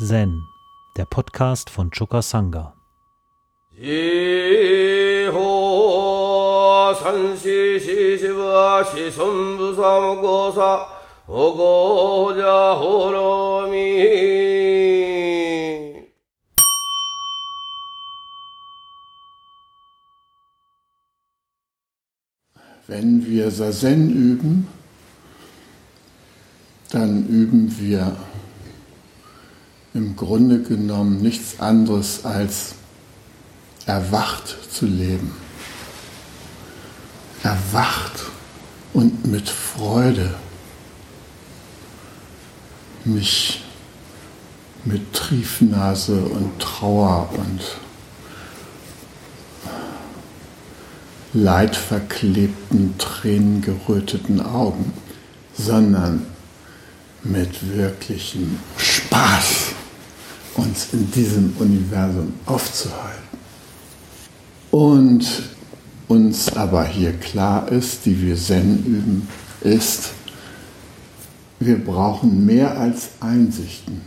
Zen, der Podcast von Choka Sangha. Wenn wir Sazen üben, dann üben wir im Grunde genommen nichts anderes als erwacht zu leben. Erwacht und mit Freude mich mit Triefnase und Trauer und leidverklebten, tränengeröteten Augen, sondern mit wirklichem Spaß uns in diesem Universum aufzuhalten. Und uns aber hier klar ist, die wir Zen üben, ist, wir brauchen mehr als Einsichten.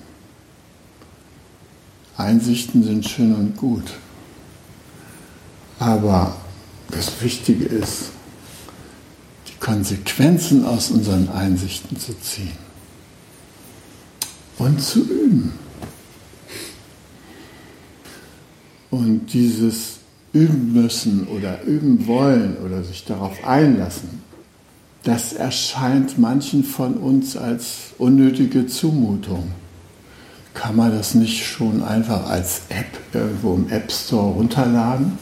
Einsichten sind schön und gut. Aber das Wichtige ist, die Konsequenzen aus unseren Einsichten zu ziehen und zu üben. Und dieses üben müssen oder üben wollen oder sich darauf einlassen, das erscheint manchen von uns als unnötige Zumutung. Kann man das nicht schon einfach als App irgendwo im App Store runterladen?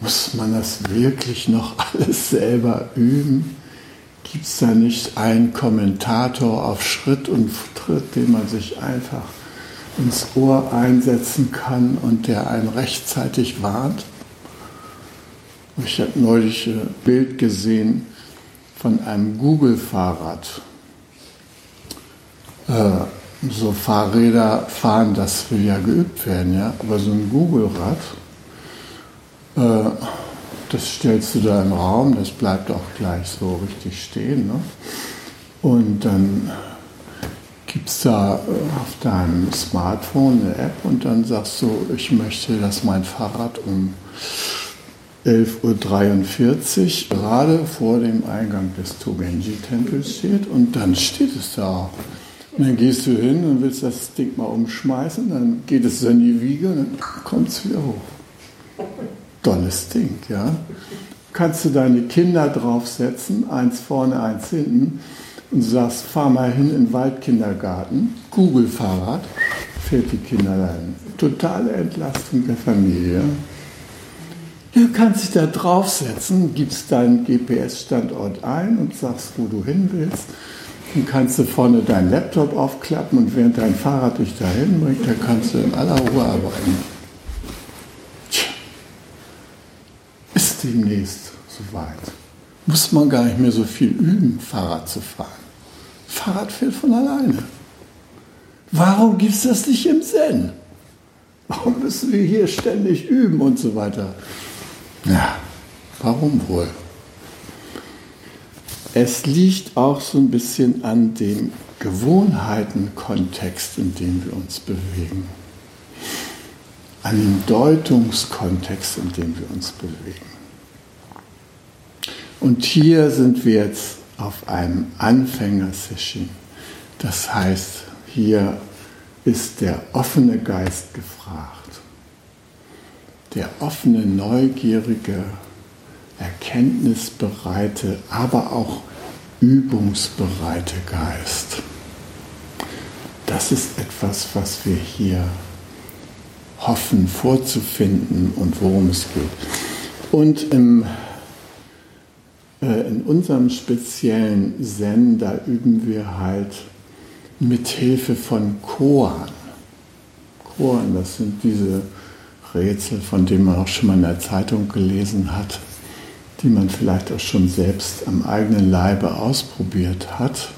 Muss man das wirklich noch alles selber üben? Gibt es da nicht einen Kommentator auf Schritt und Tritt, den man sich einfach ins Ohr einsetzen kann und der einen rechtzeitig warnt? Ich habe neulich ein Bild gesehen von einem Google-Fahrrad. Äh, so Fahrräder fahren, das will ja geübt werden, ja. Aber so ein Google-Rad, äh, das stellst du da im Raum, das bleibt auch gleich so richtig stehen. Ne? Und dann gibt es da äh, auf deinem Smartphone eine App und dann sagst du, ich möchte, dass mein Fahrrad um 11.43 Uhr gerade vor dem Eingang des Togenji-Tempels steht und dann steht es da. Und dann gehst du hin und willst das Ding mal umschmeißen, dann geht es in die Wiege und dann kommt es wieder hoch. Tolles Ding, ja. Kannst du deine Kinder draufsetzen, eins vorne, eins hinten, und sagst, fahr mal hin in den Waldkindergarten, Google-Fahrrad, fährt die Kinder dahin. Totale Entlastung der Familie. Du kannst dich da draufsetzen, gibst deinen GPS-Standort ein und sagst, wo du hin willst. Dann kannst du vorne deinen Laptop aufklappen und während dein Fahrrad dich dahin bringt, dann kannst du in aller Ruhe arbeiten. Tja, ist demnächst soweit. Muss man gar nicht mehr so viel üben, Fahrrad zu fahren. Fahrrad fährt von alleine. Warum gibt es das nicht im Zen? Warum müssen wir hier ständig üben und so weiter? Ja, warum wohl? Es liegt auch so ein bisschen an dem Gewohnheitenkontext, in dem wir uns bewegen. An dem Deutungskontext, in dem wir uns bewegen. Und hier sind wir jetzt auf einem Anfängersession. Das heißt, hier ist der offene Geist gefragt der offene, neugierige, erkenntnisbereite, aber auch übungsbereite Geist. Das ist etwas, was wir hier hoffen vorzufinden und worum es geht. Und im, in unserem speziellen Zen, da üben wir halt mit Hilfe von Koan. Koan, das sind diese Rätsel, von denen man auch schon mal in der Zeitung gelesen hat, die man vielleicht auch schon selbst am eigenen Leibe ausprobiert hat.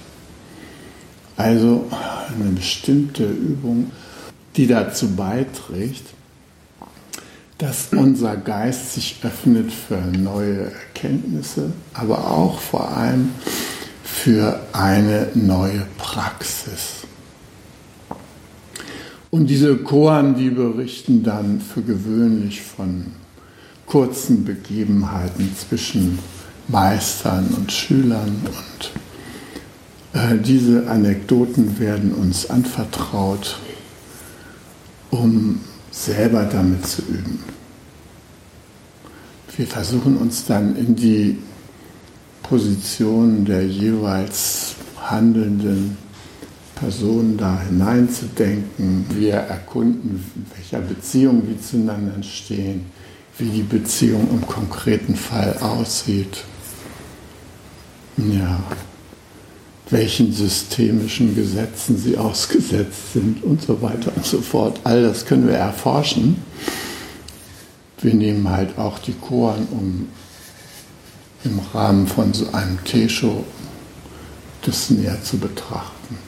Also eine bestimmte Übung, die dazu beiträgt, dass unser Geist sich öffnet für neue Erkenntnisse, aber auch vor allem für eine neue Praxis. Und diese Choren, die berichten dann für gewöhnlich von kurzen Begebenheiten zwischen Meistern und Schülern. Und äh, diese Anekdoten werden uns anvertraut, um selber damit zu üben. Wir versuchen uns dann in die Position der jeweils handelnden Personen da hineinzudenken. Wir erkunden, in welcher Beziehung wir zueinander stehen, wie die Beziehung im konkreten Fall aussieht. Ja, welchen systemischen Gesetzen sie ausgesetzt sind und so weiter und so fort. All das können wir erforschen. Wir nehmen halt auch die Choren, um im Rahmen von so einem Tesho das näher zu betrachten.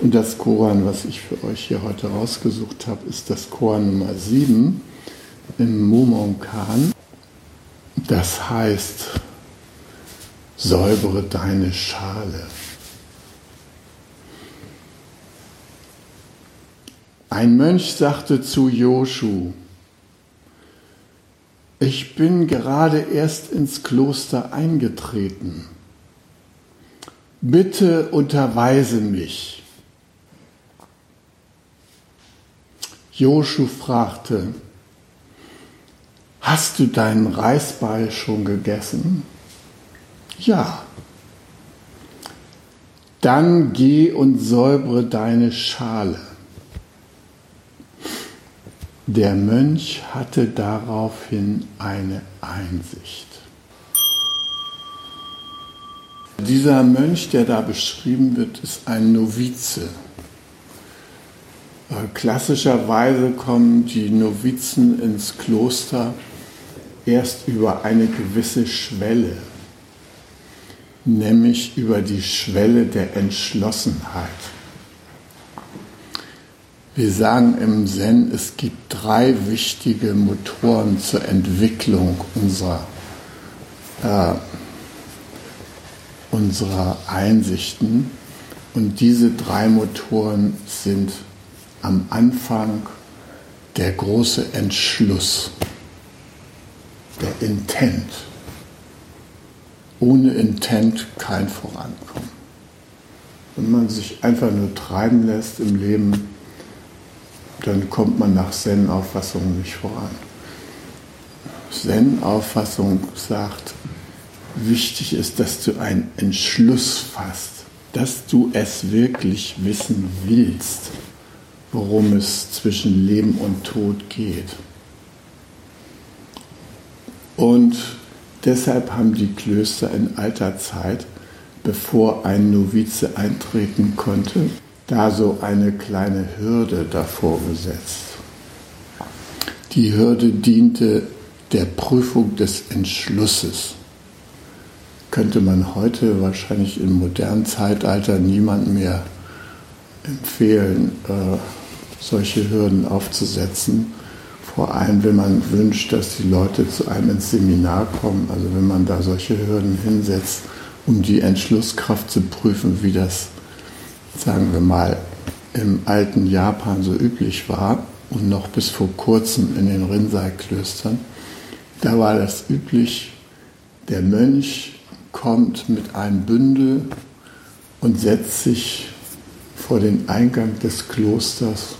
Und das Koran, was ich für euch hier heute rausgesucht habe, ist das Koran Nummer 7 im Mumonkan. Das heißt, säubere deine Schale. Ein Mönch sagte zu Joshu, ich bin gerade erst ins Kloster eingetreten. Bitte unterweise mich. Joshu fragte, Hast du deinen Reisball schon gegessen? Ja. Dann geh und säubere deine Schale. Der Mönch hatte daraufhin eine Einsicht. Dieser Mönch, der da beschrieben wird, ist ein Novize. Äh, klassischerweise kommen die Novizen ins Kloster erst über eine gewisse Schwelle, nämlich über die Schwelle der Entschlossenheit. Wir sagen im Zen, es gibt drei wichtige Motoren zur Entwicklung unserer, äh, unserer Einsichten. Und diese drei Motoren sind am Anfang der große Entschluss der Intent. Ohne Intent kein Vorankommen. Wenn man sich einfach nur treiben lässt im Leben, dann kommt man nach Zen-Auffassung nicht voran. Zen-Auffassung sagt, wichtig ist, dass du einen Entschluss fasst, dass du es wirklich wissen willst, worum es zwischen Leben und Tod geht. Und deshalb haben die Klöster in alter Zeit, bevor ein Novize eintreten konnte, da so eine kleine Hürde davor gesetzt. Die Hürde diente der Prüfung des Entschlusses. Könnte man heute wahrscheinlich im modernen Zeitalter niemand mehr empfehlen, äh, solche Hürden aufzusetzen vor allem, wenn man wünscht, dass die Leute zu einem ins Seminar kommen, also wenn man da solche Hürden hinsetzt, um die Entschlusskraft zu prüfen, wie das, sagen wir mal, im alten Japan so üblich war und noch bis vor kurzem in den Rinzai-Klöstern, da war das üblich, der Mönch kommt mit einem Bündel und setzt sich vor den Eingang des Klosters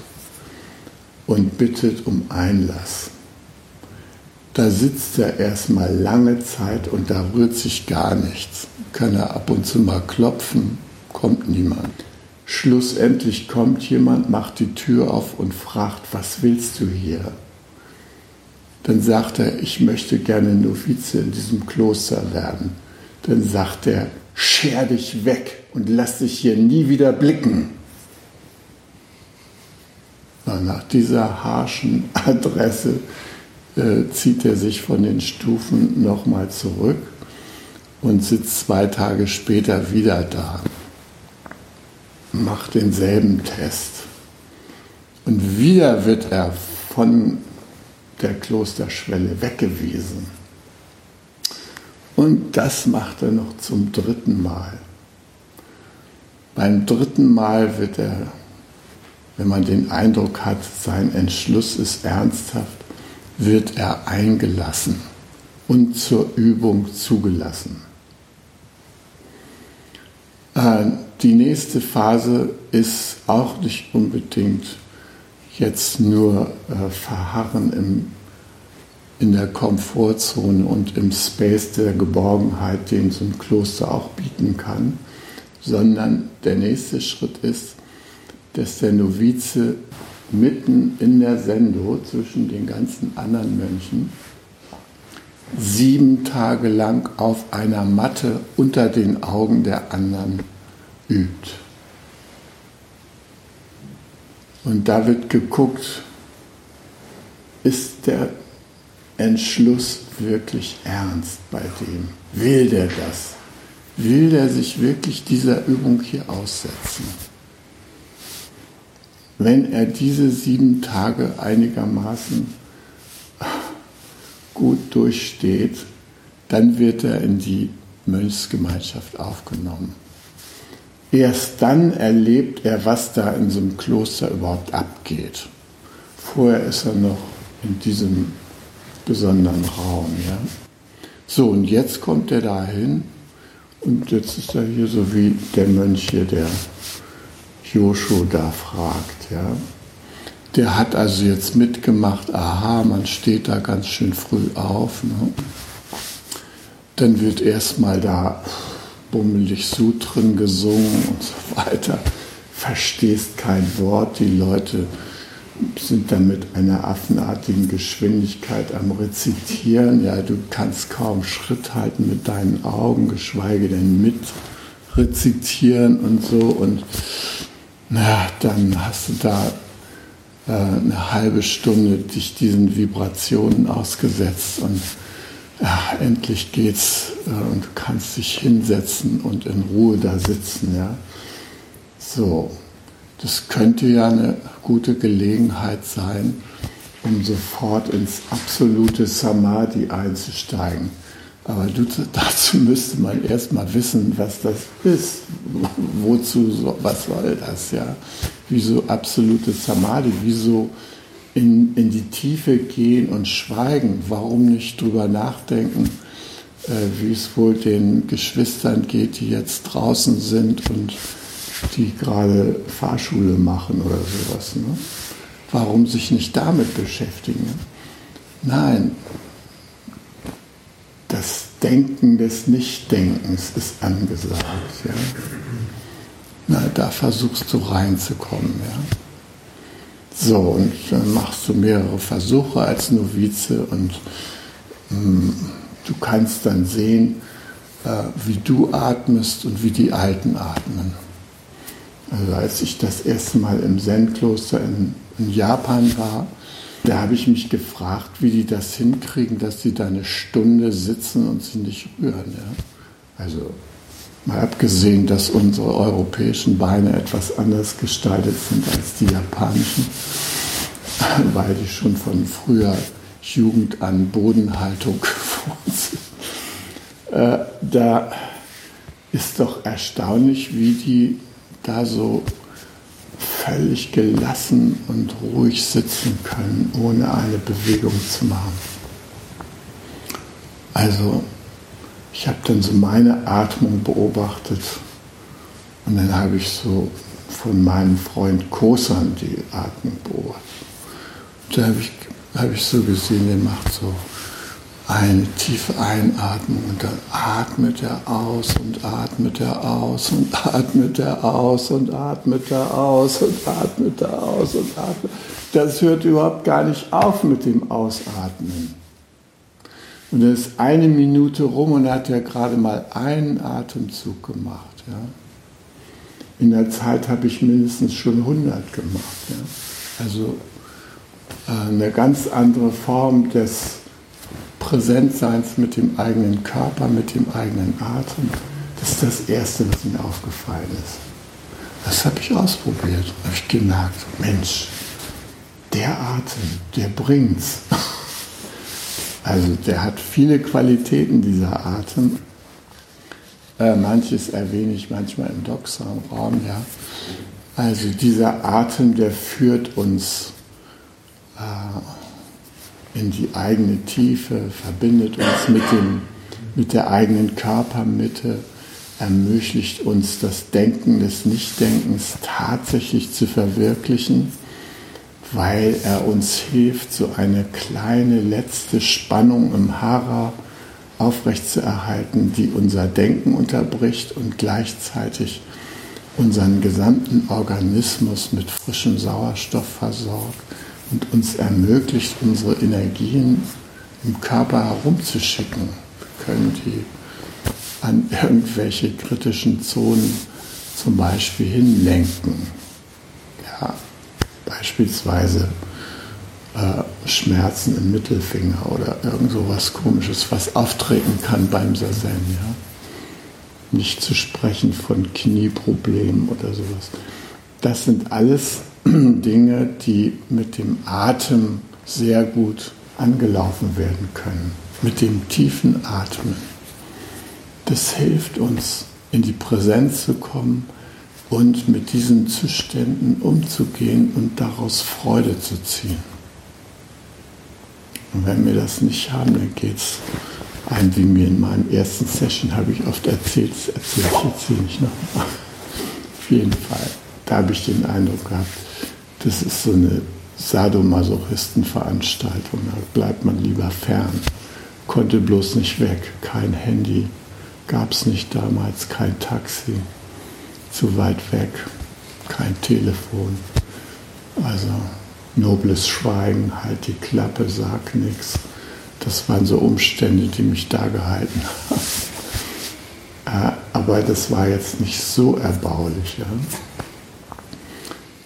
und bittet um Einlass. Da sitzt er erstmal lange Zeit und da rührt sich gar nichts. Kann er ab und zu mal klopfen, kommt niemand. Schlussendlich kommt jemand, macht die Tür auf und fragt, was willst du hier? Dann sagt er, ich möchte gerne Novize in diesem Kloster werden. Dann sagt er, scher dich weg und lass dich hier nie wieder blicken. Nach dieser harschen Adresse äh, zieht er sich von den Stufen nochmal zurück und sitzt zwei Tage später wieder da, macht denselben Test. Und wieder wird er von der Klosterschwelle weggewiesen. Und das macht er noch zum dritten Mal. Beim dritten Mal wird er wenn man den Eindruck hat, sein Entschluss ist ernsthaft, wird er eingelassen und zur Übung zugelassen. Äh, die nächste Phase ist auch nicht unbedingt jetzt nur äh, Verharren im, in der Komfortzone und im Space der Geborgenheit, den so ein Kloster auch bieten kann, sondern der nächste Schritt ist, dass der Novize mitten in der Sendo zwischen den ganzen anderen Mönchen sieben Tage lang auf einer Matte unter den Augen der anderen übt. Und da wird geguckt, ist der Entschluss wirklich ernst bei dem? Will der das? Will der sich wirklich dieser Übung hier aussetzen? Wenn er diese sieben Tage einigermaßen gut durchsteht, dann wird er in die Mönchsgemeinschaft aufgenommen. Erst dann erlebt er, was da in so einem Kloster überhaupt abgeht. Vorher ist er noch in diesem besonderen Raum. Ja? So, und jetzt kommt er dahin und jetzt ist er hier so wie der Mönch hier, der Joshu da fragt. Ja? Der hat also jetzt mitgemacht, aha, man steht da ganz schön früh auf. Ne? Dann wird erstmal da bummelig Sutren gesungen und so weiter. Verstehst kein Wort, die Leute sind da mit einer affenartigen Geschwindigkeit am Rezitieren. Ja, du kannst kaum Schritt halten mit deinen Augen, geschweige denn mit rezitieren und so. Und na, dann hast du da äh, eine halbe Stunde dich diesen Vibrationen ausgesetzt und ja, endlich geht's äh, und du kannst dich hinsetzen und in Ruhe da sitzen. Ja. So, das könnte ja eine gute Gelegenheit sein, um sofort ins absolute Samadhi einzusteigen. Aber dazu müsste man erstmal wissen, was das ist. Wozu, was soll das, ja? Wieso absolute Samadhi? Wieso in, in die Tiefe gehen und schweigen? Warum nicht drüber nachdenken, äh, wie es wohl den Geschwistern geht, die jetzt draußen sind und die gerade Fahrschule machen oder sowas? Ne? Warum sich nicht damit beschäftigen? Nein, das Denken des Nichtdenkens ist angesagt. Ja? Na, da versuchst du reinzukommen. Ja? So, und dann machst du mehrere Versuche als Novize und mh, hm, du kannst dann sehen, äh, wie du atmest und wie die Alten atmen. Also als ich das erste Mal im Zen-Kloster in, in Japan war, da habe ich mich gefragt, wie die das hinkriegen, dass sie da eine Stunde sitzen und sie nicht rühren. Ja? Also mal abgesehen, dass unsere europäischen Beine etwas anders gestaltet sind als die japanischen, weil die schon von früher Jugend an Bodenhaltung gewohnt sind. Äh, da ist doch erstaunlich, wie die da so völlig gelassen und ruhig sitzen können, ohne eine Bewegung zu machen. Also ich habe dann so meine Atmung beobachtet und dann habe ich so von meinem Freund Kosan die Atmung beobachtet. Da habe ich, hab ich so gesehen, der macht so eine tiefe Einatmung und dann atmet er aus und atmet er aus und atmet er aus und atmet er aus und atmet er aus und atmet. Das hört überhaupt gar nicht auf mit dem Ausatmen. Und dann ist eine Minute rum und hat er gerade mal einen Atemzug gemacht. Ja. In der Zeit habe ich mindestens schon 100 gemacht. Ja. Also äh, eine ganz andere Form des Präsentseins mit dem eigenen Körper, mit dem eigenen Atem. Das ist das Erste, was mir aufgefallen ist. Das habe ich ausprobiert. habe ich gemerkt, Mensch, der Atem, der bringt's. Also der hat viele Qualitäten, dieser Atem. Äh, manches erwähne ich manchmal im Doxam-Raum, ja. Also dieser Atem, der führt uns äh, in die eigene Tiefe, verbindet uns mit, dem, mit der eigenen Körpermitte, ermöglicht uns das Denken des Nichtdenkens tatsächlich zu verwirklichen, weil er uns hilft, so eine kleine letzte Spannung im Hara aufrechtzuerhalten, die unser Denken unterbricht und gleichzeitig unseren gesamten Organismus mit frischem Sauerstoff versorgt und uns ermöglicht, unsere Energien im Körper herumzuschicken. Wir können die an irgendwelche kritischen Zonen zum Beispiel hinlenken. Ja, beispielsweise äh, Schmerzen im Mittelfinger oder irgend so was Komisches, was auftreten kann beim Sazen. Ja? Nicht zu sprechen von Knieproblemen oder sowas. Das sind alles Dinge, die mit dem Atem sehr gut angelaufen werden können. Mit dem tiefen Atmen. Das hilft uns, in die Präsenz zu kommen und mit diesen Zuständen umzugehen und daraus Freude zu ziehen. Und wenn wir das nicht haben, dann geht es ein, wie mir in meinen ersten Session habe ich oft erzählt, das erzähle ich jetzt hier nicht noch. Auf jeden Fall, da habe ich den Eindruck gehabt, das ist so eine Sadomasochistenveranstaltung, da bleibt man lieber fern. Konnte bloß nicht weg, kein Handy, gab es nicht damals, kein Taxi, zu weit weg, kein Telefon. Also nobles Schweigen, halt die Klappe, sag nichts. Das waren so Umstände, die mich da gehalten haben. Äh, aber das war jetzt nicht so erbaulich. Ja?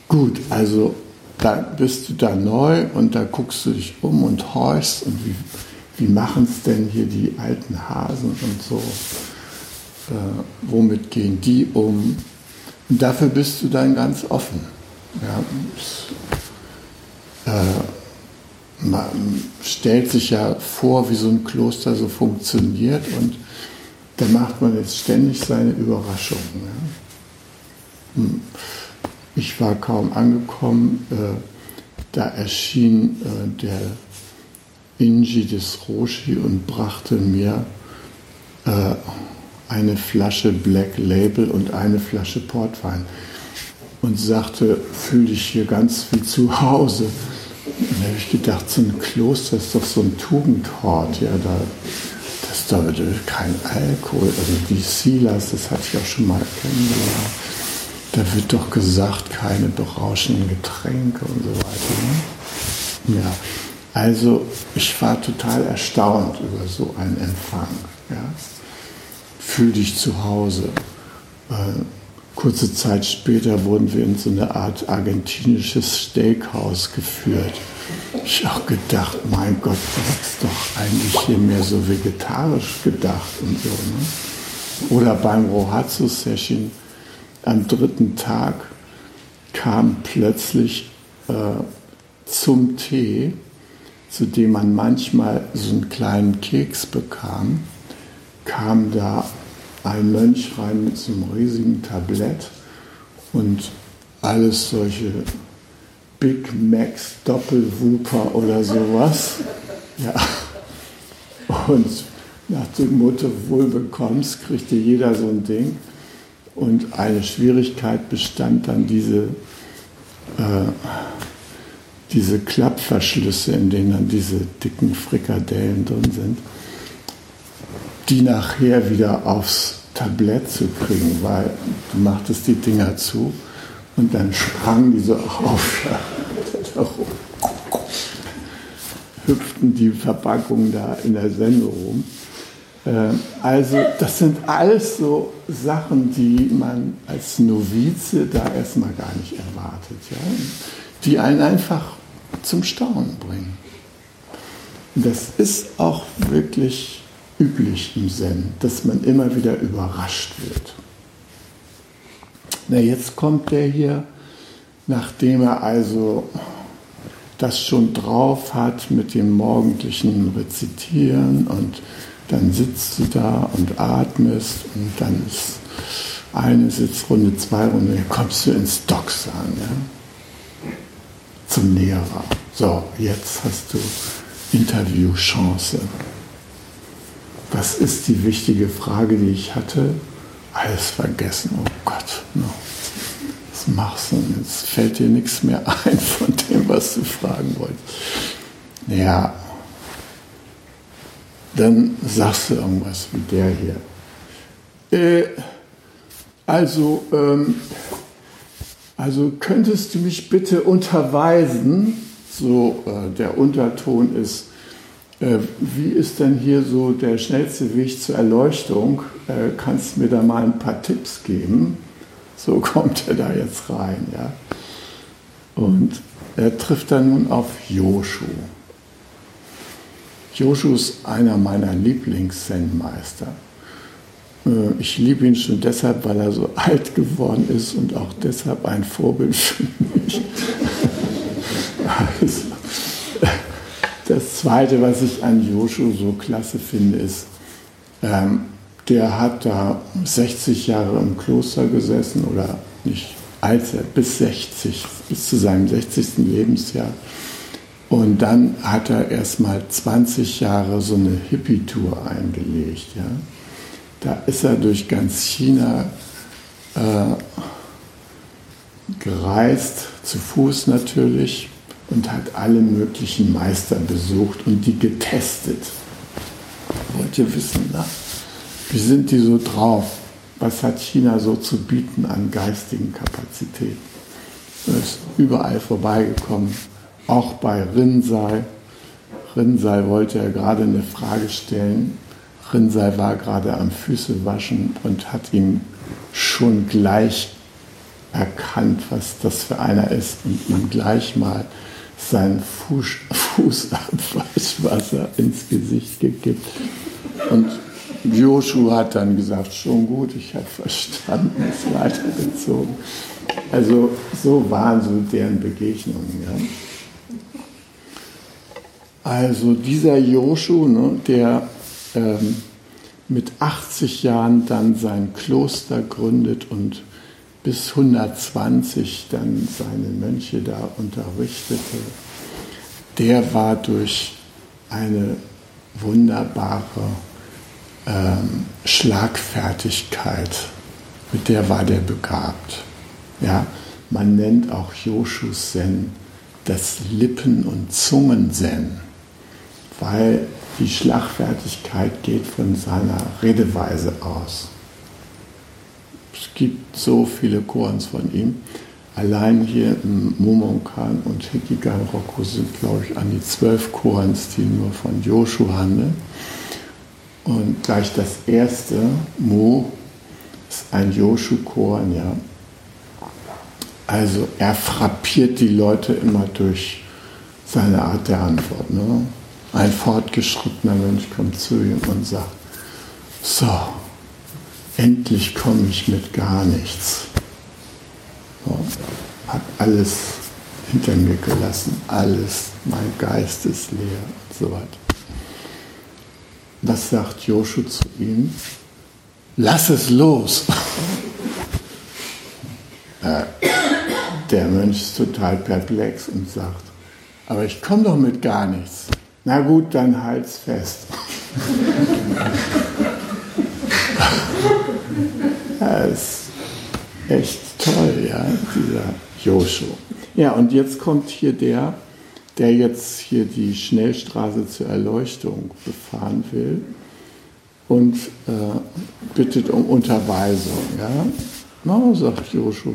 Gut, also da bist du da neu und da guckst du dich um und horchst und wie, wie machen es denn hier die alten Hasen und so. Äh, womit gehen die um? Dafür bist du dann ganz offen. Ja, äh, man stellt sich ja vor, wie so ein Kloster so funktioniert und da macht man jetzt ständig seine Überraschungen. Ja. Hm. Ich war kaum angekommen, äh, da erschien äh, der Inji des Roshi und brachte mir äh, eine Flasche Black Label und eine Flasche Portwein und sagte, fühl dich hier ganz wie zu Hause. Und da habe ich gedacht, so ein Kloster ist doch so ein Tugendhort, ja, da das ist doch kein Alkohol. Also die Silas, das hatte ich auch schon mal kennengelernt. Da wird doch gesagt, keine berauschenden Getränke und so weiter. Ne? Ja, also ich war total erstaunt über so einen Empfang. Ja? Fühl dich zu Hause. Äh, kurze Zeit später wurden wir in so eine Art argentinisches Steakhouse geführt. Ich habe auch gedacht, mein Gott, das ist doch eigentlich hier mehr so vegetarisch gedacht und so. Ne? Oder beim Rohatsu-Session am dritten Tag kam plötzlich äh, zum Tee, zu dem man manchmal so einen kleinen Keks bekam, kam da ein Mönch rein mit so einem riesigen Tablett und alles solche Big Macs Doppelwooper oder sowas. Ja. Und nach dem Motto, wohl bekommst, kriegte jeder so ein Ding. Und eine Schwierigkeit bestand dann diese, äh, diese Klappverschlüsse, in denen dann diese dicken Frikadellen drin sind, die nachher wieder aufs Tablett zu kriegen, weil du machtest die Dinger zu und dann sprangen die so auf. hüpften die Verpackungen da in der Sendung rum. Ähm, also das sind alles so Sachen, die man als Novize da erstmal gar nicht erwartet, ja? die einen einfach zum Staunen bringen. Das ist auch wirklich üblich im Zen, dass man immer wieder überrascht wird. Na, jetzt kommt der hier, nachdem er also das schon drauf hat mit dem morgendlichen Rezitieren und dann sitzt du da und atmest und dann ist eine Sitzrunde, zwei Runden, dann kommst du ins Docks an, ja? zum Lehrer. So, jetzt hast du Interviewchance. Was ist die wichtige Frage, die ich hatte? Alles vergessen, oh Gott. No. Was machst du? Jetzt fällt dir nichts mehr ein von dem, was du fragen wolltest. Ja, dann sagst du irgendwas wie der hier. Äh, also, ähm, also könntest du mich bitte unterweisen, so äh, der Unterton ist, wie ist denn hier so der schnellste Weg zur Erleuchtung? Äh, kannst du mir da mal ein paar Tipps geben? So kommt er da jetzt rein, ja. Und er trifft dann nun auf Joshu. Joshu ist einer meiner Lieblings-Zen-Meister. Äh, ich liebe ihn schon deshalb, weil er so alt geworden ist und auch deshalb ein Vorbild für mich. Also, Zweite, was ich an Joshu so klasse finde, ist, ähm, der hat da 60 Jahre im Kloster gesessen oder nicht als er bis 60, bis zu seinem 60. Lebensjahr. Und dann hat er erst mal 20 Jahre so eine Hippie-Tour eingelegt. Ja? Da ist er durch ganz China äh, gereist, zu Fuß natürlich, und hat alle möglichen Meister besucht und die getestet. Wollt ihr wissen, na? wie sind die so drauf? Was hat China so zu bieten an geistigen Kapazitäten? Er ist überall vorbeigekommen, auch bei Rinzai. Rinzai wollte er gerade eine Frage stellen. Rinzai war gerade am Füße waschen und hat ihm schon gleich erkannt, was das für einer ist und ihm gleich mal sein Fuß, Fußabwaschwasser ins Gesicht gekippt. Und Joshua hat dann gesagt, schon gut, ich habe verstanden, ist weitergezogen. Also so waren so deren Begegnungen. Ja. Also dieser Joshu, ne, der ähm, mit 80 Jahren dann sein Kloster gründet und bis 120 dann seine Mönche da unterrichtete, der war durch eine wunderbare ähm, Schlagfertigkeit, mit der war der begabt. Ja, man nennt auch Joshus Zen das Lippen- und Zungen-Zen, weil die Schlagfertigkeit geht von seiner Redeweise aus. Es gibt so viele Korans von ihm. Allein hier im Momonkan und Hikigan Rokko sind, glaube ich, an die zwölf Korans, die nur von Joshu handeln. Und gleich das erste, Mo, ist ein Joshu-Koran, ja. Also er frappiert die Leute immer durch seine Art der Antwort. Ne? Ein fortgeschrittener Mensch kommt zu ihm und sagt, so, endlich komme ich mit gar nichts. So, hat alles hinter mir gelassen, alles, mein Geist ist leer und so weiter. Was sagt Joshu zu ihm? Lass es los. Äh, der Mönch ist total perplex und sagt, aber ich komme doch mit gar nichts. Na gut, dann halt's fest. ist echt toll, ja, dieser Joshu. Ja, und jetzt kommt hier der, der jetzt hier die Schnellstraße zur Erleuchtung befahren will und äh, bittet um Unterweisung. Ja? Na, sagt Joshu,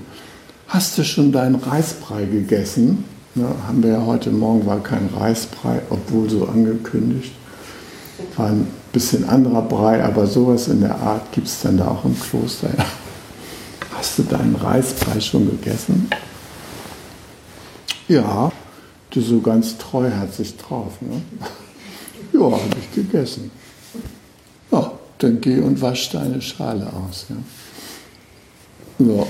hast du schon deinen Reisbrei gegessen? Na, haben wir ja heute Morgen, war kein Reisbrei, obwohl so angekündigt. Bisschen anderer Brei, aber sowas in der Art gibt es dann da auch im Kloster. Ja. Hast du deinen Reisbrei schon gegessen? Ja, Du so ganz treuherzig drauf. Ne? Ja, habe ich gegessen. Ja, dann geh und wasch deine Schale aus. Ja. ja.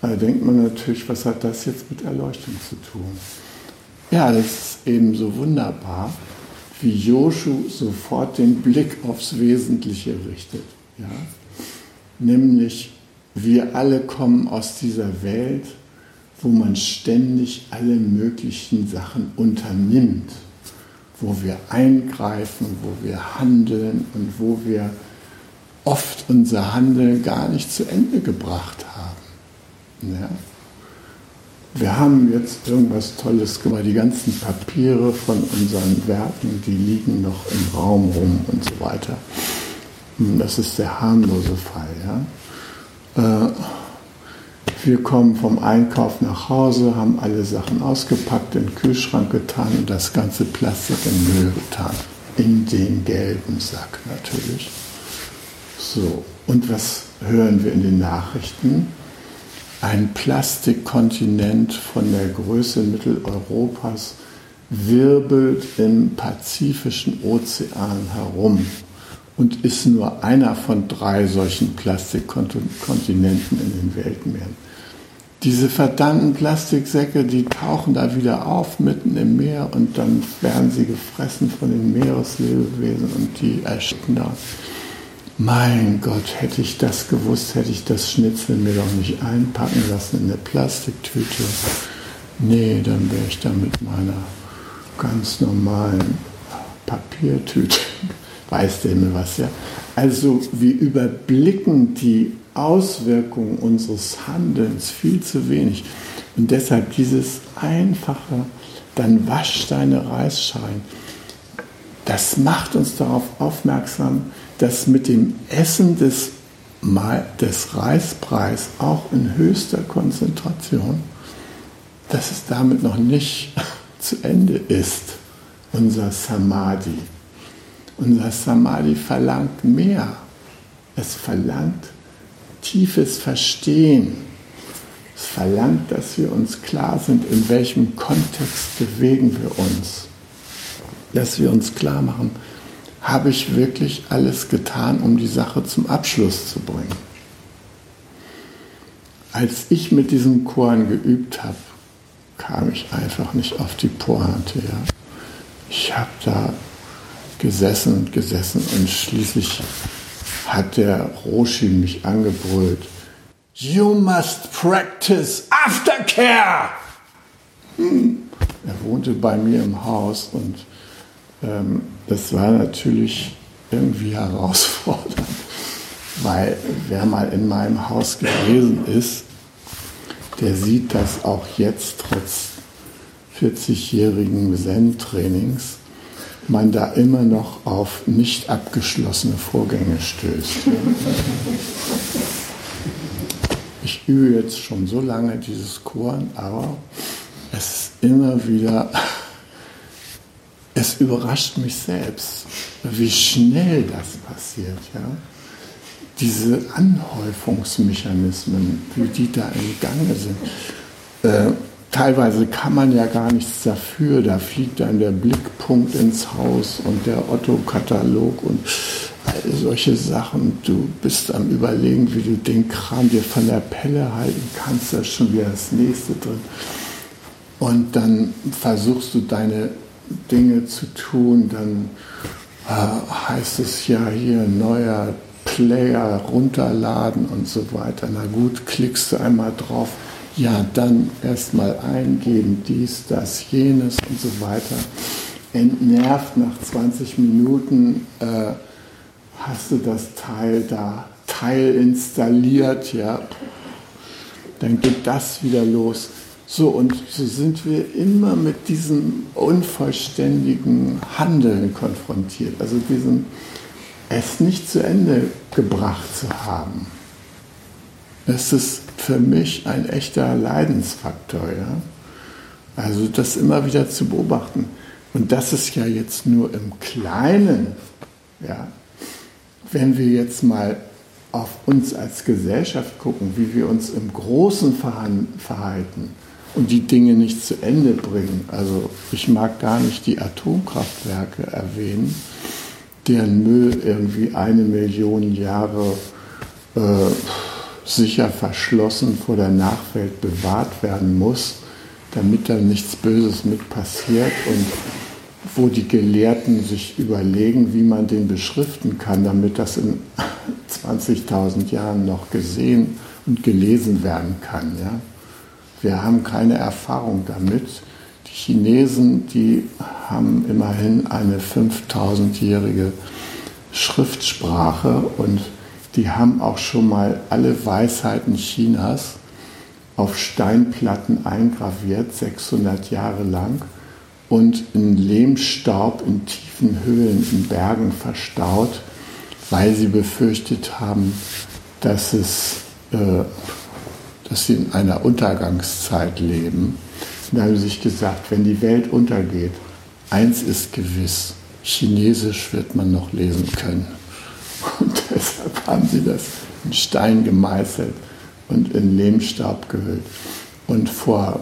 Da denkt man natürlich, was hat das jetzt mit Erleuchtung zu tun? Ja, das ist eben so wunderbar, wie Joshu sofort den Blick aufs Wesentliche richtet. Ja? nämlich wir alle kommen aus dieser Welt, wo man ständig alle möglichen Sachen unternimmt, wo wir eingreifen, wo wir handeln und wo wir oft unser Handeln gar nicht zu Ende gebracht haben. Ja? Wir haben jetzt irgendwas Tolles gemacht. Die ganzen Papiere von unseren Werken, die liegen noch im Raum rum und so weiter. Das ist der harmlose Fall. Ja? Äh, wir kommen vom Einkauf nach Hause, haben alle Sachen ausgepackt, in den Kühlschrank getan und das ganze Plastik in Müll getan. In den gelben Sack natürlich. So, und was hören wir in den Nachrichten? Ein Plastikkontinent von der Größe Mitteleuropas wirbelt im Pazifischen Ozean herum und ist nur einer von drei solchen Plastikkontinenten in den Weltmeeren. Diese verdammten Plastiksäcke, die tauchen da wieder auf mitten im Meer und dann werden sie gefressen von den Meereslebewesen und die ersticken da. Mein Gott, hätte ich das gewusst, hätte ich das Schnitzel mir doch nicht einpacken lassen in eine Plastiktüte. Nee, dann wäre ich da mit meiner ganz normalen Papiertüte. Weiß der Himmel was, ja. Also wir überblicken die Auswirkungen unseres Handelns viel zu wenig. Und deshalb dieses einfache, dann wasch deine Reisschalen, das macht uns darauf aufmerksam, dass mit dem Essen des, des Reispreis auch in höchster Konzentration, dass es damit noch nicht zu Ende ist, unser Samadhi. Unser Samadhi verlangt mehr. Es verlangt tiefes Verstehen. Es verlangt, dass wir uns klar sind, in welchem Kontext bewegen wir uns. Dass wir uns klar machen, habe ich wirklich alles getan, um die Sache zum Abschluss zu bringen. Als ich mit diesem Korn geübt habe, kam ich einfach nicht auf die Pointe. Ja. Ich habe da gesessen und gesessen und schließlich hat der Roshi mich angebrüllt. You must practice aftercare! Hm. Er wohnte bei mir im Haus und ähm, das war natürlich irgendwie herausfordernd, weil wer mal in meinem Haus gewesen ist, der sieht das auch jetzt trotz 40-jährigen Zen-Trainings, man da immer noch auf nicht abgeschlossene Vorgänge stößt. Ich übe jetzt schon so lange dieses Korn, aber es ist immer wieder es überrascht mich selbst, wie schnell das passiert. Ja? Diese Anhäufungsmechanismen, wie die da im Gange sind. Äh, teilweise kann man ja gar nichts dafür. Da fliegt dann der Blickpunkt ins Haus und der Otto-Katalog und all solche Sachen. Du bist am Überlegen, wie du den Kram dir von der Pelle halten kannst. Da ist schon wieder das nächste drin. Und dann versuchst du deine Dinge zu tun, dann äh, heißt es ja hier neuer Player runterladen und so weiter. Na gut, klickst du einmal drauf, ja, dann erstmal eingeben, dies, das, jenes und so weiter. Entnervt nach 20 Minuten äh, hast du das Teil da, Teil installiert, ja. Dann geht das wieder los. So, und so sind wir immer mit diesem unvollständigen Handeln konfrontiert, also diesem es nicht zu Ende gebracht zu haben. Das ist für mich ein echter Leidensfaktor, ja. Also das immer wieder zu beobachten. Und das ist ja jetzt nur im Kleinen, ja. Wenn wir jetzt mal auf uns als Gesellschaft gucken, wie wir uns im Großen verhalten, und die Dinge nicht zu Ende bringen. Also ich mag gar nicht die Atomkraftwerke erwähnen, deren Müll irgendwie eine Million Jahre äh, sicher verschlossen vor der Nachwelt bewahrt werden muss, damit da nichts Böses mit passiert und wo die Gelehrten sich überlegen, wie man den beschriften kann, damit das in 20.000 Jahren noch gesehen und gelesen werden kann. Ja? Wir haben keine Erfahrung damit. Die Chinesen, die haben immerhin eine 5000-jährige Schriftsprache und die haben auch schon mal alle Weisheiten Chinas auf Steinplatten eingraviert, 600 Jahre lang und in Lehmstaub in tiefen Höhlen in Bergen verstaut, weil sie befürchtet haben, dass, es, äh, dass sie in einer Untergangszeit leben. Und da haben sie sich gesagt, wenn die Welt untergeht, eins ist gewiss, Chinesisch wird man noch lesen können. Und deshalb haben sie das in Stein gemeißelt und in Lehmstaub gehüllt. Und vor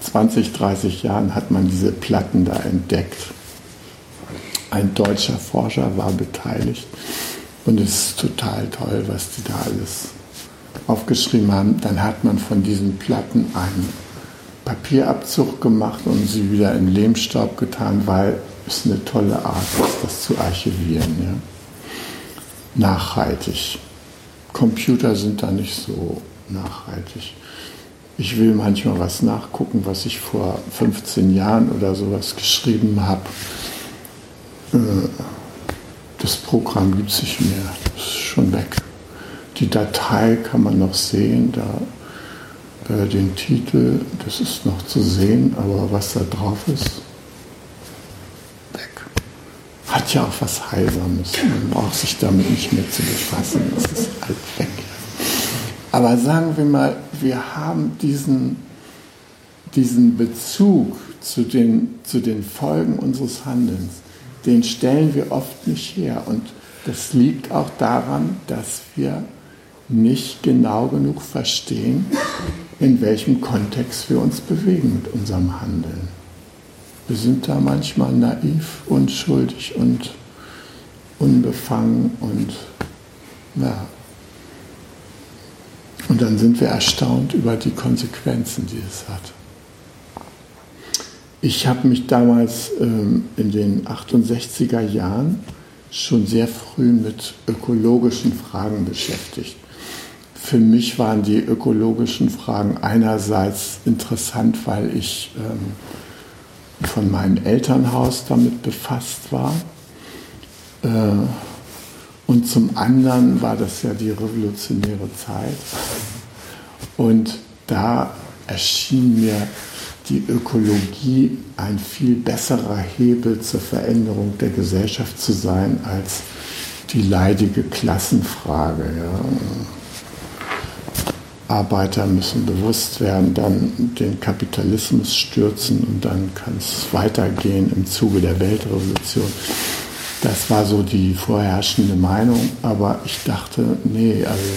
20, 30 Jahren hat man diese Platten da entdeckt. Ein deutscher Forscher war beteiligt und es ist total toll, was die da alles aufgeschrieben haben. Dann hat man von diesen Platten einen Papierabzug gemacht und sie wieder in Lehmstaub getan, weil es eine tolle Art ist, das zu archivieren. Ja. Nachhaltig. Computer sind da nicht so nachhaltig. Ich will manchmal was nachgucken, was ich vor 15 Jahren oder sowas geschrieben habe. Äh, das Programm gibt es nicht mehr, das ist schon weg. Die Datei kann man noch sehen, da äh, den Titel, das ist noch zu sehen, aber was da drauf ist, weg. Hat ja auch was Heilsames. Man braucht sich damit nicht mehr zu befassen, das ist halt weg. Aber sagen wir mal, wir haben diesen, diesen Bezug zu den, zu den Folgen unseres Handelns, den stellen wir oft nicht her. Und das liegt auch daran, dass wir nicht genau genug verstehen, in welchem Kontext wir uns bewegen mit unserem Handeln. Wir sind da manchmal naiv, unschuldig und unbefangen und ja, und dann sind wir erstaunt über die Konsequenzen, die es hat. Ich habe mich damals ähm, in den 68er Jahren schon sehr früh mit ökologischen Fragen beschäftigt. Für mich waren die ökologischen Fragen einerseits interessant, weil ich ähm, von meinem Elternhaus damit befasst war. Äh, und zum anderen war das ja die revolutionäre Zeit. Und da erschien mir die Ökologie ein viel besserer Hebel zur Veränderung der Gesellschaft zu sein als die leidige Klassenfrage. Ja. Arbeiter müssen bewusst werden, dann den Kapitalismus stürzen und dann kann es weitergehen im Zuge der Weltrevolution. Das war so die vorherrschende Meinung, aber ich dachte, nee, also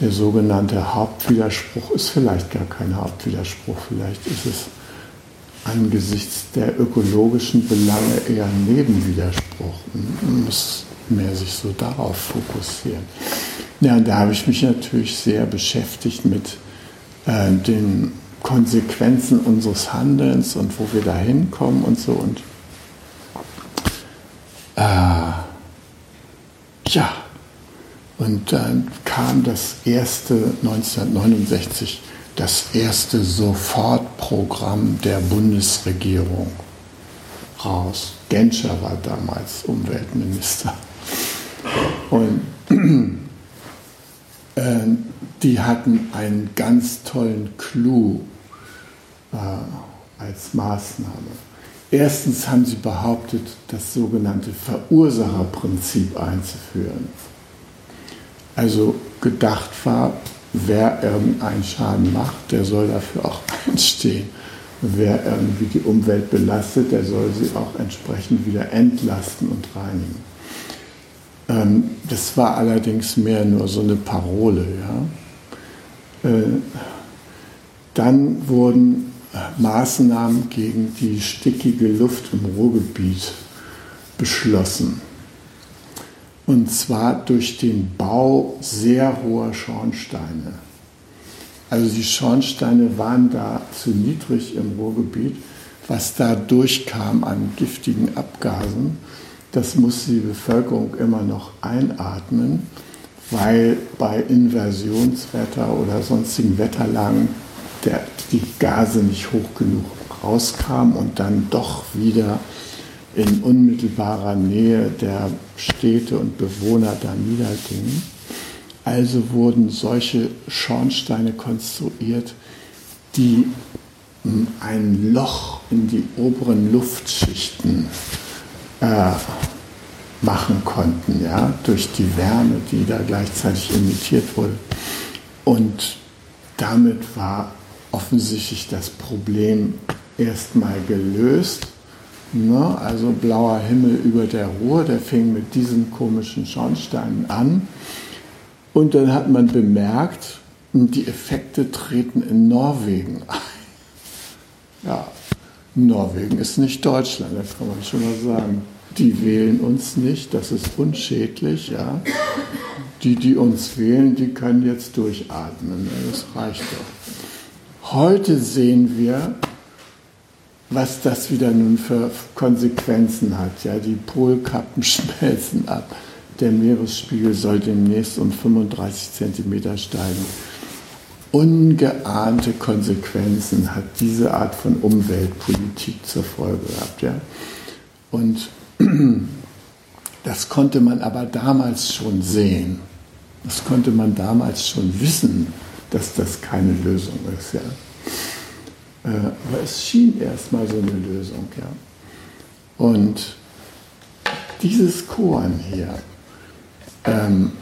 der sogenannte Hauptwiderspruch ist vielleicht gar kein Hauptwiderspruch, vielleicht ist es angesichts der ökologischen Belange eher ein Nebenwiderspruch. Man muss mehr sich so darauf fokussieren. Ja, da habe ich mich natürlich sehr beschäftigt mit äh, den Konsequenzen unseres Handelns und wo wir da hinkommen und so. Und äh, ja, und dann kam das erste 1969, das erste Sofortprogramm der Bundesregierung raus. Genscher war damals Umweltminister. Und die hatten einen ganz tollen Clou äh, als Maßnahme. Erstens haben sie behauptet, das sogenannte Verursacherprinzip einzuführen. Also gedacht war, wer irgendeinen Schaden macht, der soll dafür auch einstehen. Wer irgendwie die Umwelt belastet, der soll sie auch entsprechend wieder entlasten und reinigen. Ähm, das war allerdings mehr nur so eine Parole. Ja? Äh, dann wurden Maßnahmen gegen die stickige Luft im Ruhrgebiet beschlossen. Und zwar durch den Bau sehr hoher Schornsteine. Also die Schornsteine waren da zu niedrig im Ruhrgebiet. Was da durchkam an giftigen Abgasen, das musste die Bevölkerung immer noch einatmen, weil bei Inversionswetter oder sonstigen Wetterlagen der, die Gase nicht hoch genug rauskamen und dann doch wieder in unmittelbarer Nähe der Städte und Bewohner da niedergingen. Also wurden solche Schornsteine konstruiert, die hm, ein Loch in die oberen Luftschichten äh, machen konnten, ja, durch die Wärme, die da gleichzeitig emittiert wurde. Und damit war offensichtlich das Problem erstmal gelöst. Ne? Also blauer Himmel über der Ruhr, der fing mit diesen komischen Schornsteinen an. Und dann hat man bemerkt, die Effekte treten in Norwegen ein. Ja, Norwegen ist nicht Deutschland, das kann man schon mal sagen. Die wählen uns nicht, das ist unschädlich. Ja. Die, die uns wählen, die können jetzt durchatmen. Das reicht doch. Heute sehen wir, was das wieder nun für Konsequenzen hat. Ja, die Polkappen schmelzen ab. Der Meeresspiegel soll demnächst um 35 Zentimeter steigen. Ungeahnte Konsequenzen hat diese Art von Umweltpolitik zur Folge gehabt. Ja? Und das konnte man aber damals schon sehen. Das konnte man damals schon wissen, dass das keine Lösung ist. Ja? Äh, aber es schien erstmal so eine Lösung. Ja. Und dieses Korn hier, ähm,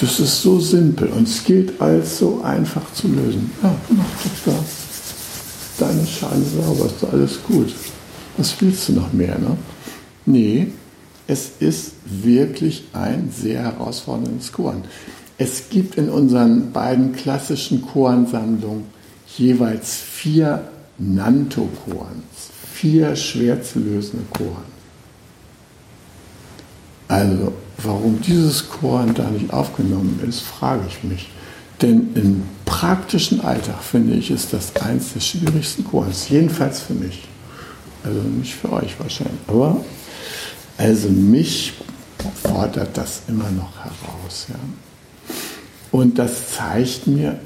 das ist so simpel und es gilt als so einfach zu lösen. Ja, mach doch da. Deine Schale sauber, ist alles gut. Was willst du noch mehr? Ne? Nee, es ist wirklich ein sehr herausforderndes Korn. Es gibt in unseren beiden klassischen Kornsammlungen jeweils vier Nantokorns, vier schwer zu lösende Korn. Also, warum dieses Korn da nicht aufgenommen ist, frage ich mich. Denn im praktischen Alltag finde ich, ist das eins der schwierigsten Korns, jedenfalls für mich. Also nicht für euch wahrscheinlich. Aber also mich fordert das immer noch heraus. Ja. Und das zeigt mir,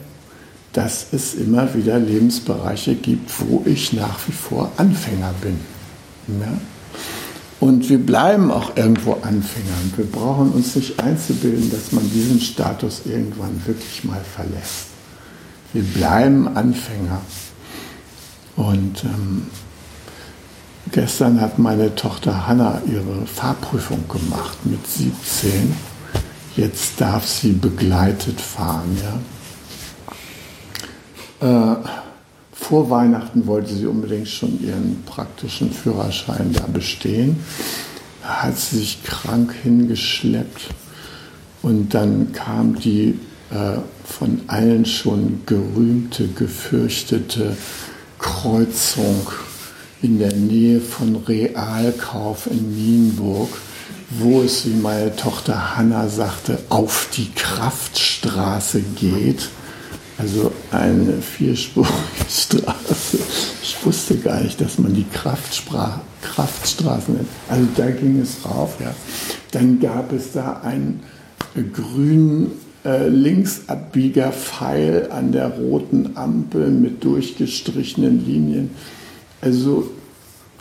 dass es immer wieder Lebensbereiche gibt, wo ich nach wie vor Anfänger bin. Ja? Und wir bleiben auch irgendwo Anfänger. Und wir brauchen uns nicht einzubilden, dass man diesen Status irgendwann wirklich mal verlässt. Wir bleiben Anfänger. Und ähm, gestern hat meine Tochter Hanna ihre Fahrprüfung gemacht mit 17. Jetzt darf sie begleitet fahren. Ja? Äh, vor Weihnachten wollte sie unbedingt schon ihren praktischen Führerschein da bestehen. Da hat sie sich krank hingeschleppt und dann kam die äh, von allen schon gerühmte, gefürchtete Kreuzung in der Nähe von Realkauf in Nienburg, wo es, wie meine Tochter Hanna sagte, auf die Kraftstraße geht also eine vierspurige Straße. Ich wusste gar nicht, dass man die Kraftspra Kraftstraßen nennt. Also da ging es rauf. Ja. Dann gab es da einen grünen äh, Linksabbiegerpfeil an der roten Ampel mit durchgestrichenen Linien. Also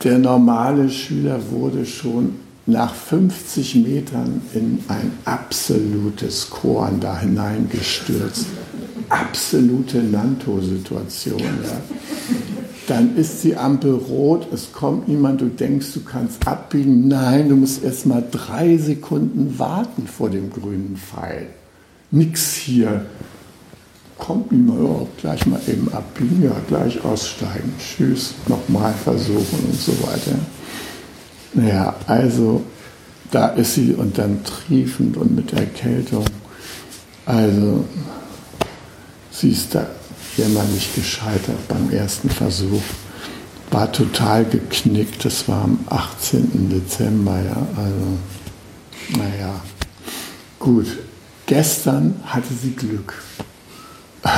der normale Schüler wurde schon nach 50 Metern in ein absolutes Korn da hineingestürzt absolute Nanto-Situation. Ja. Dann ist die Ampel rot, es kommt niemand, du denkst, du kannst abbiegen. Nein, du musst erst mal drei Sekunden warten vor dem grünen Pfeil. Nix hier. Kommt oh, gleich mal eben abbiegen, ja, gleich aussteigen. Tschüss, nochmal versuchen und so weiter. Naja, also da ist sie und dann triefend und mit Erkältung. Also Sie ist da jämmerlich gescheitert beim ersten Versuch. War total geknickt. Das war am 18. Dezember. Ja. Also, naja, gut. Gestern hatte sie Glück.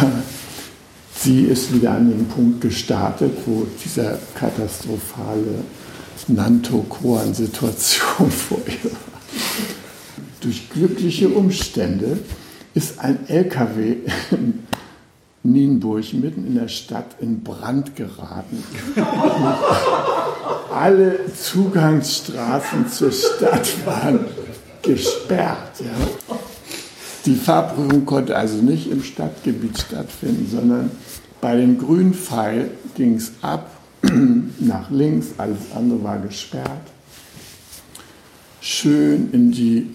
Sie ist wieder an dem Punkt gestartet, wo dieser katastrophale Nanto-Koan-Situation vor ihr war. Durch glückliche Umstände ist ein LKW in Nienburg mitten in der Stadt in Brand geraten. Alle Zugangsstraßen zur Stadt waren gesperrt. Ja. Die Fahrprüfung konnte also nicht im Stadtgebiet stattfinden, sondern bei dem grünen Pfeil ging es ab nach links, alles andere war gesperrt. Schön in die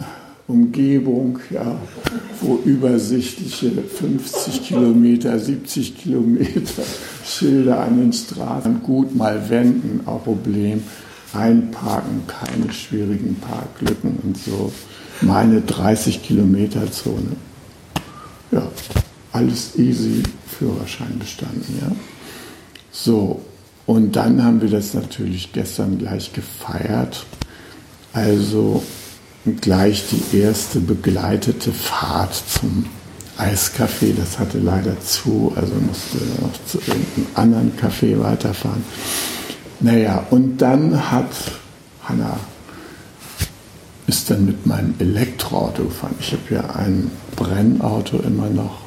Umgebung, ja, wo übersichtliche 50 Kilometer, 70 Kilometer Schilder an den Straßen, gut mal wenden, auch Problem, einparken, keine schwierigen Parklücken und so. Meine 30 Kilometer Zone. Ja, alles easy, Führerschein bestanden, ja. So, und dann haben wir das natürlich gestern gleich gefeiert. Also gleich die erste begleitete Fahrt zum Eiscafé. Das hatte leider zu, also musste noch zu irgendeinem anderen Café weiterfahren. Naja, und dann hat Hanna ist dann mit meinem Elektroauto gefahren. Ich habe ja ein Brennauto immer noch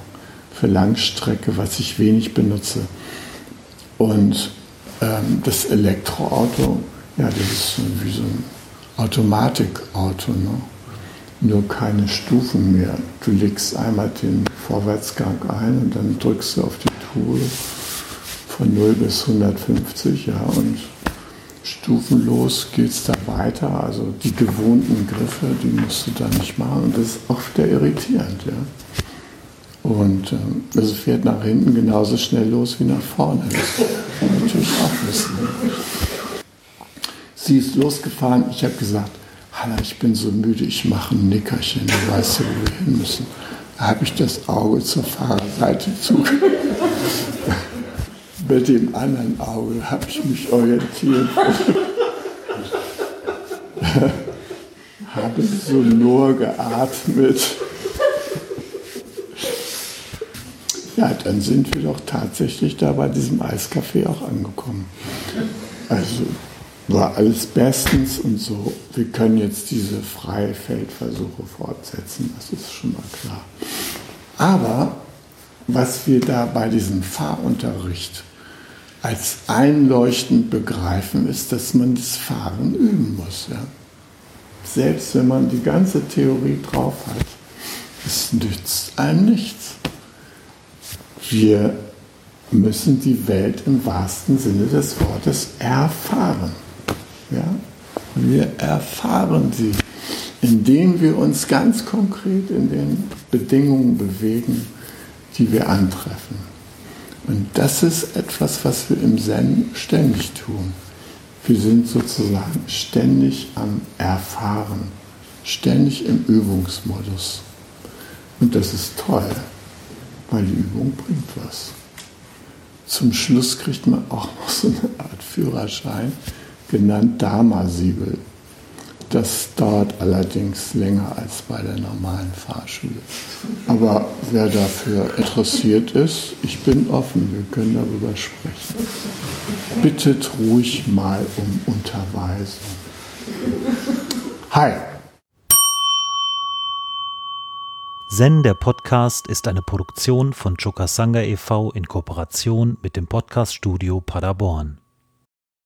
für Langstrecke, was ich wenig benutze. Und ähm, das Elektroauto, ja, das ist wie so ein Automatikauto, ne? nur keine Stufen mehr. Du legst einmal den Vorwärtsgang ein und dann drückst du auf die Tour von 0 bis 150, ja, und stufenlos geht es da weiter. Also die gewohnten Griffe, die musst du da nicht machen und das ist auch wieder irritierend, ja. Und ähm, es fährt nach hinten genauso schnell los wie nach vorne. Das muss man natürlich auch wissen. Sie ist losgefahren. Ich habe gesagt, Hanna, ich bin so müde, ich mache ein Nickerchen. Du weißt ja, wo wir hin müssen. Da habe ich das Auge zur Fahrerseite zugemacht. Mit dem anderen Auge habe ich mich orientiert. habe so nur geatmet. Ja, dann sind wir doch tatsächlich da bei diesem Eiscafé auch angekommen. Also war alles bestens und so. Wir können jetzt diese Freifeldversuche fortsetzen, das ist schon mal klar. Aber was wir da bei diesem Fahrunterricht als einleuchtend begreifen, ist, dass man das Fahren üben muss. Ja? Selbst wenn man die ganze Theorie drauf hat, es nützt einem nichts. Wir müssen die Welt im wahrsten Sinne des Wortes erfahren. Ja? Wir erfahren sie, indem wir uns ganz konkret in den Bedingungen bewegen, die wir antreffen. Und das ist etwas, was wir im Zen ständig tun. Wir sind sozusagen ständig am Erfahren, ständig im Übungsmodus. Und das ist toll, weil die Übung bringt was. Zum Schluss kriegt man auch noch so eine Art Führerschein, genannt Dharma-Siegel. Das dauert allerdings länger als bei der normalen Fahrschule. Aber wer dafür interessiert ist, ich bin offen, wir können darüber sprechen. Bittet ruhig mal um Unterweisung. Hi. Zen, der Podcast, ist eine Produktion von Chokasanga e.V. in Kooperation mit dem Podcaststudio Paderborn.